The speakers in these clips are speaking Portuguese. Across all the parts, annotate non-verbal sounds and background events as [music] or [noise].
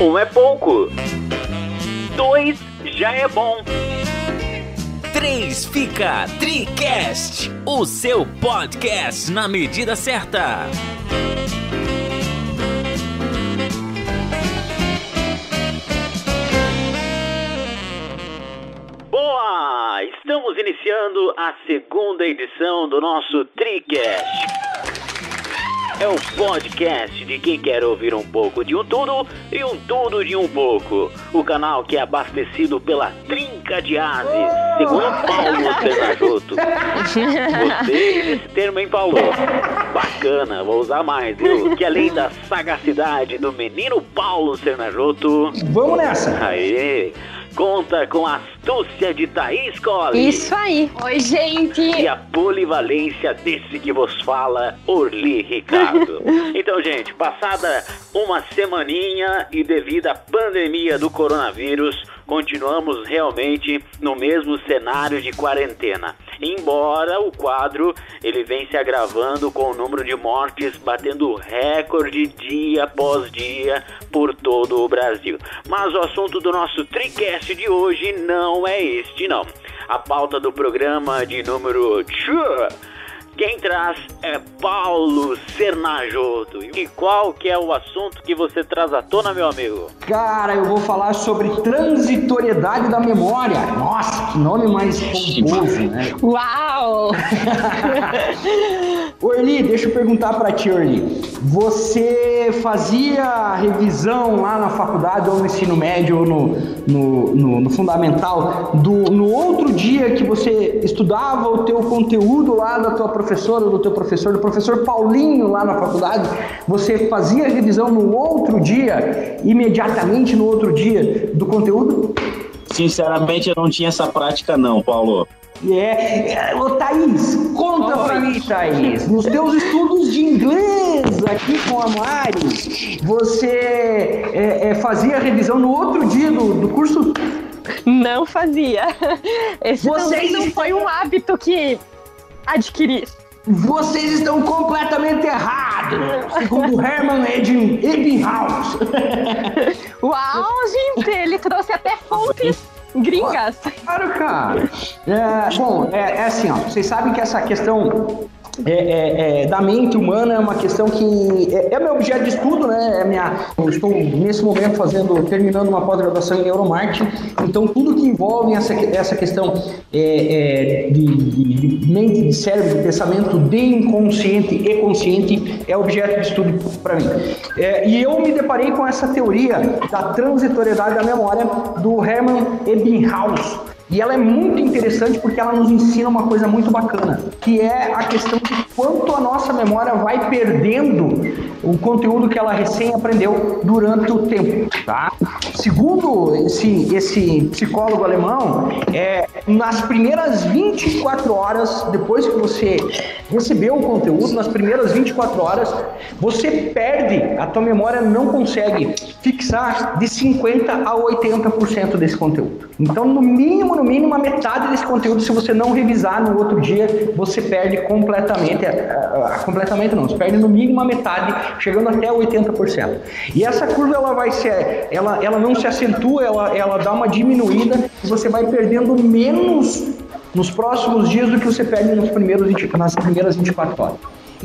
Um é pouco. Dois já é bom. Três fica TriCast, o seu podcast na medida certa. Boa! Estamos iniciando a segunda edição do nosso TriCast. É o podcast de quem quer ouvir um pouco de um tudo e um tudo de um pouco. O canal que é abastecido pela trinca de ases, segundo Paulo Sernajoto. Gostei desse termo, hein, Paulo? Bacana, vou usar mais, viu? Que além da sagacidade do menino Paulo Sernajoto... Vamos nessa! Aê! Conta com a astúcia de Thaís Colli. Isso aí. Oi, gente. E a polivalência desse que vos fala, Orli Ricardo. [laughs] então, gente, passada uma semaninha e devido à pandemia do coronavírus, continuamos realmente no mesmo cenário de quarentena. Embora o quadro ele vem se agravando com o número de mortes batendo recorde dia após dia por todo o Brasil. Mas o assunto do nosso TriCast de hoje não é este não. A pauta do programa de número 2 quem traz é Paulo Sernajoto. E qual que é o assunto que você traz à tona, meu amigo? Cara, eu vou falar sobre transitoriedade da memória. Nossa, que nome mais pomposo, né? Uau! [laughs] Orli, deixa eu perguntar para ti, Orli. Você fazia revisão lá na faculdade ou no ensino médio ou no, no, no, no fundamental do, no outro dia que você estudava o teu conteúdo lá da tua professora do teu professor, do professor Paulinho lá na faculdade, você fazia revisão no outro dia, imediatamente no outro dia do conteúdo? Sinceramente, eu não tinha essa prática não, Paulo. É, ô Thaís, conta Oi. pra mim, Thaís. Nos teus estudos de inglês aqui com a Mari, você é, é, fazia revisão no outro dia do, do curso? Não fazia. Esse Vocês... não foi um hábito que adquiri. Vocês estão completamente errados, segundo Herman Ebbinghaus. [laughs] Uau, gente, ele trouxe até fontes gringas. Claro, cara. É, bom, é, é assim, ó, vocês sabem que essa questão é, é, é, da mente humana é uma questão que é, é meu objeto de estudo, né? É minha, eu estou nesse momento fazendo, terminando uma pós-graduação em neuromarketing, então tudo que envolve essa, essa questão é, de, de, mente, de cérebro, de pensamento, de inconsciente e consciente é objeto de estudo para mim. É, e eu me deparei com essa teoria da transitoriedade da memória do Hermann Ebbinghaus. E ela é muito interessante porque ela nos ensina uma coisa muito bacana, que é a questão de quanto a nossa memória vai perdendo o conteúdo que ela recém aprendeu durante o tempo, tá? Segundo esse, esse psicólogo alemão, é, nas primeiras 24 horas, depois que você recebeu o conteúdo, nas primeiras 24 horas, você perde, a tua memória não consegue fixar de 50 a 80% desse conteúdo. Então, no mínimo, no mínimo, a metade desse conteúdo, se você não revisar no outro dia, você perde completamente, completamente não, você perde no mínimo a metade, chegando até 80%. E essa curva, ela vai ser, ela, ela não se acentua, ela, ela dá uma diminuída e você vai perdendo menos nos próximos dias do que você perde nos primeiros 20, nas primeiras 24 horas.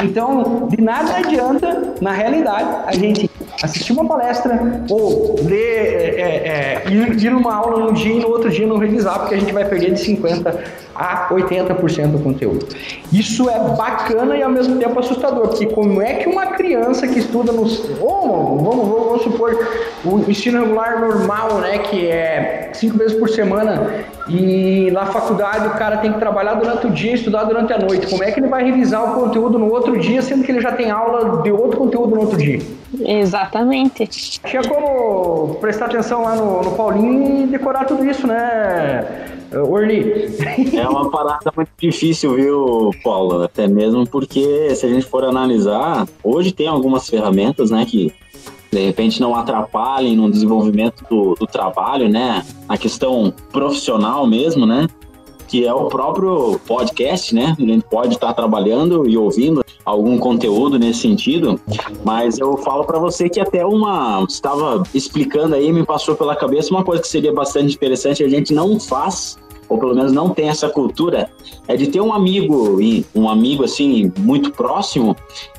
Então, de nada adianta, na realidade, a gente assistir uma palestra ou ler, é, é, é ir, ir numa aula num dia e no outro dia não revisar, porque a gente vai perder de 50% a 80% do conteúdo. Isso é bacana e ao mesmo tempo assustador, porque como é que uma criança que estuda no. Oh, vamos, vamos, vamos supor, o ensino regular normal, né, que é cinco vezes por semana, e na faculdade o cara tem que trabalhar durante o dia e estudar durante a noite. Como é que ele vai revisar o conteúdo no outro dia, sendo que ele já tem aula de outro conteúdo no outro dia? Exatamente. Tinha como prestar atenção lá no, no Paulinho e decorar tudo isso, né, Orli? É uma [laughs] parada muito difícil, viu, Paulo? Até mesmo porque, se a gente for analisar, hoje tem algumas ferramentas, né, que de repente não atrapalhem no desenvolvimento do, do trabalho, né? A questão profissional mesmo, né? Que é o próprio podcast, né? A gente pode estar trabalhando e ouvindo algum conteúdo nesse sentido, mas eu falo para você que até uma estava explicando aí, me passou pela cabeça uma coisa que seria bastante interessante, a gente não faz ou pelo menos não tem essa cultura, é de ter um amigo, um amigo assim, muito próximo,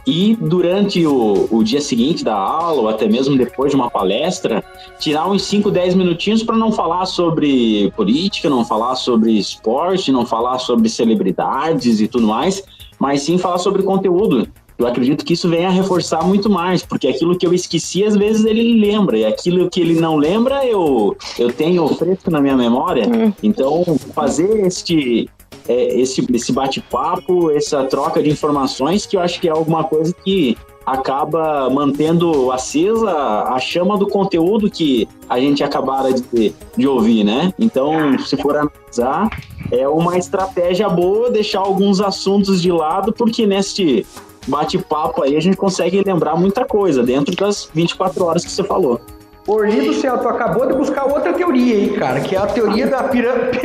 e durante o, o dia seguinte da aula, ou até mesmo depois de uma palestra, tirar uns 5, 10 minutinhos para não falar sobre política, não falar sobre esporte, não falar sobre celebridades e tudo mais, mas sim falar sobre conteúdo eu acredito que isso venha a reforçar muito mais, porque aquilo que eu esqueci, às vezes ele lembra, e aquilo que ele não lembra, eu, eu tenho fresco na minha memória. Hum. Então, fazer este, é, esse, esse bate-papo, essa troca de informações, que eu acho que é alguma coisa que acaba mantendo acesa a chama do conteúdo que a gente acabara de, de ouvir, né? Então, se for analisar, é uma estratégia boa deixar alguns assuntos de lado, porque neste bate-papo aí, a gente consegue lembrar muita coisa dentro das 24 horas que você falou. Orli do céu, tu acabou de buscar outra teoria aí, cara, que é a teoria da pirâmide,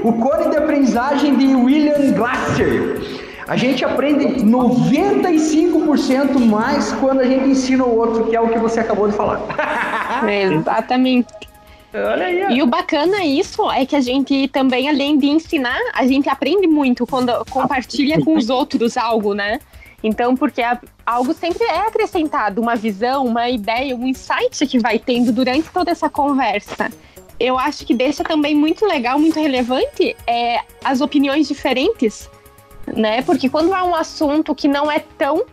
[laughs] o cone de aprendizagem de William Glasser. A gente aprende 95% mais quando a gente ensina o outro, que é o que você acabou de falar. Exatamente. Olha aí. E o bacana isso é que a gente também, além de ensinar, a gente aprende muito quando compartilha com os outros algo, né? Então, porque algo sempre é acrescentado, uma visão, uma ideia, um insight que vai tendo durante toda essa conversa. Eu acho que deixa também muito legal, muito relevante é, as opiniões diferentes, né? Porque quando há um assunto que não é tão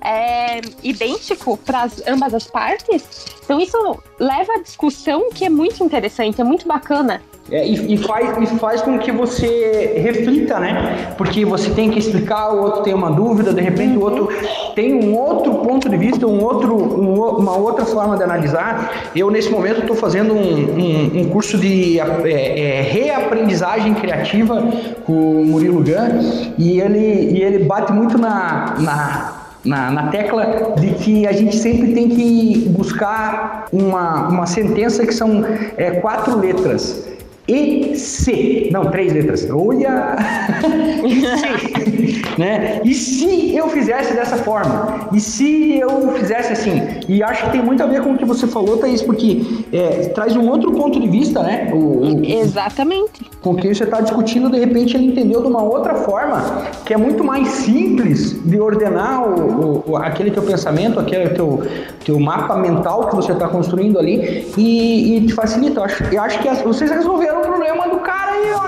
é, idêntico para ambas as partes, então isso leva a discussão que é muito interessante, é muito bacana. É, e, e, faz, e faz com que você reflita, né? Porque você tem que explicar, o outro tem uma dúvida, de repente o outro tem um outro ponto de vista, um outro, um, uma outra forma de analisar. Eu, nesse momento, estou fazendo um, um, um, curso de é, é, reaprendizagem criativa com o Murilo Gun e ele, e ele bate muito na, na na, na, tecla de que a gente sempre tem que buscar uma, uma sentença que são é, quatro letras. E. Não, três letras. Olha! [laughs] e né? E se eu fizesse dessa forma? E se eu fizesse assim? E acho que tem muito a ver com o que você falou, Thaís, porque é, traz um outro ponto de vista, né? O, o, Exatamente. Com o que você está discutindo, de repente ele entendeu de uma outra forma, que é muito mais simples de ordenar o, o aquele teu pensamento, aquele teu, teu mapa mental que você está construindo ali e, e te facilita. Eu acho, eu acho que as, vocês resolveram era o problema do cara aí, ó.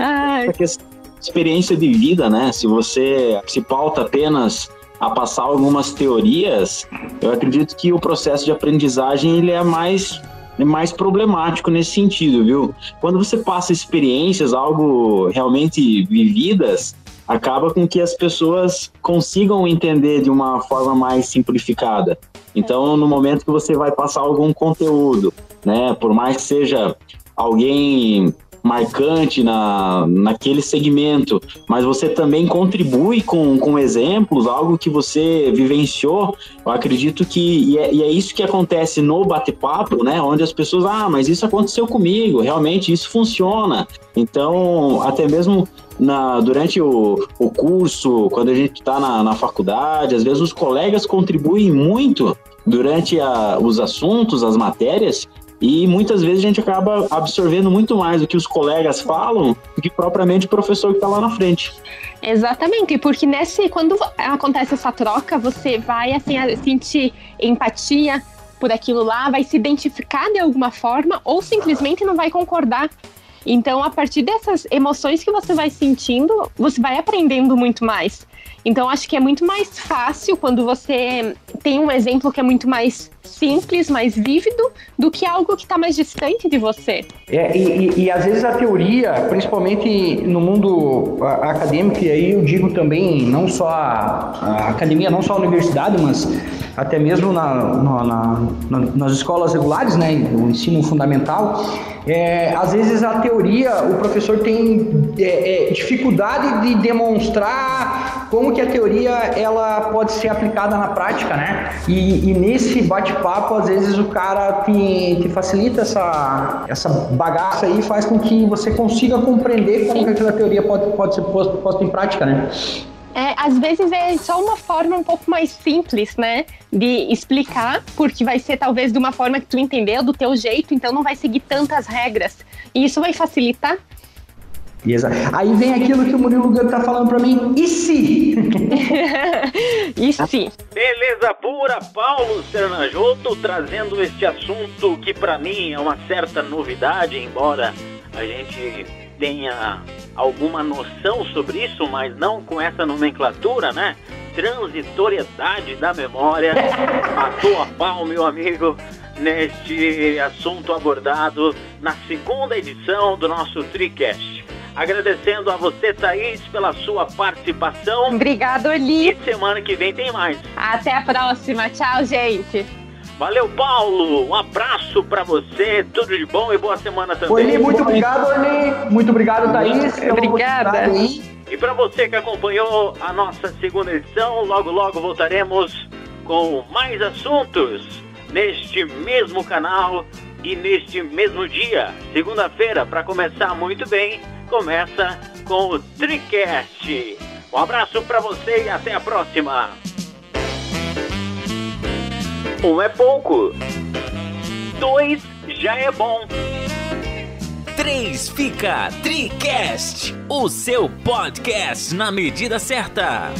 [laughs] Essa experiência de vida, né? Se você se pauta apenas a passar algumas teorias, eu acredito que o processo de aprendizagem ele é mais mais problemático nesse sentido, viu? Quando você passa experiências, algo realmente vividas, acaba com que as pessoas consigam entender de uma forma mais simplificada. Então, no momento que você vai passar algum conteúdo, né, por mais que seja alguém marcante na, naquele segmento, mas você também contribui com, com exemplos, algo que você vivenciou, eu acredito que, e é, e é isso que acontece no bate-papo, né, onde as pessoas, ah, mas isso aconteceu comigo, realmente isso funciona. Então, até mesmo na, durante o, o curso, quando a gente está na, na faculdade, às vezes os colegas contribuem muito durante a, os assuntos, as matérias, e muitas vezes a gente acaba absorvendo muito mais do que os colegas falam do que propriamente o professor que está lá na frente. Exatamente, porque nesse quando acontece essa troca, você vai assim sentir empatia por aquilo lá, vai se identificar de alguma forma ou simplesmente não vai concordar então, a partir dessas emoções que você vai sentindo, você vai aprendendo muito mais. Então, acho que é muito mais fácil quando você tem um exemplo que é muito mais simples, mais vívido, do que algo que está mais distante de você. É, e, e, e, às vezes a teoria, principalmente no mundo acadêmico, e aí eu digo também, não só a, a academia, não só a universidade, mas até mesmo na, na, na, nas escolas regulares, né, no ensino fundamental, é, às vezes a teoria, o professor tem é, é dificuldade de demonstrar como que a teoria ela pode ser aplicada na prática, né? E, e nesse bate-papo, às vezes o cara te, te facilita essa, essa bagaça aí, faz com que você consiga compreender como que aquela teoria pode, pode ser posta, posta em prática, né? É, às vezes é só uma forma um pouco mais simples, né? De explicar, porque vai ser talvez de uma forma que tu entendeu, do teu jeito, então não vai seguir tantas regras. E isso vai facilitar. Exato. Aí vem aquilo que o Murilo Gano tá falando para mim, e se? [laughs] e se? Beleza pura, Paulo Sernajoto trazendo este assunto que para mim é uma certa novidade, embora a gente tenha alguma noção sobre isso, mas não com essa nomenclatura, né? Transitoriedade da memória. [laughs] Matou a pau, meu amigo, neste assunto abordado na segunda edição do nosso TriCast. Agradecendo a você, Thaís, pela sua participação. Obrigado, Oli. E semana que vem tem mais. Até a próxima. Tchau, gente. Valeu, Paulo. Um abraço para você. Tudo de bom e boa semana também. Oli, muito obrigado, Oli. Muito obrigado, Thaís. Obrigada. E para você que acompanhou a nossa segunda edição, logo logo voltaremos com mais assuntos neste mesmo canal e neste mesmo dia, segunda-feira, para começar muito bem, começa com o Tricast. Um abraço para você e até a próxima. Um é pouco, dois já é bom. Três fica Tricast, o seu podcast na medida certa.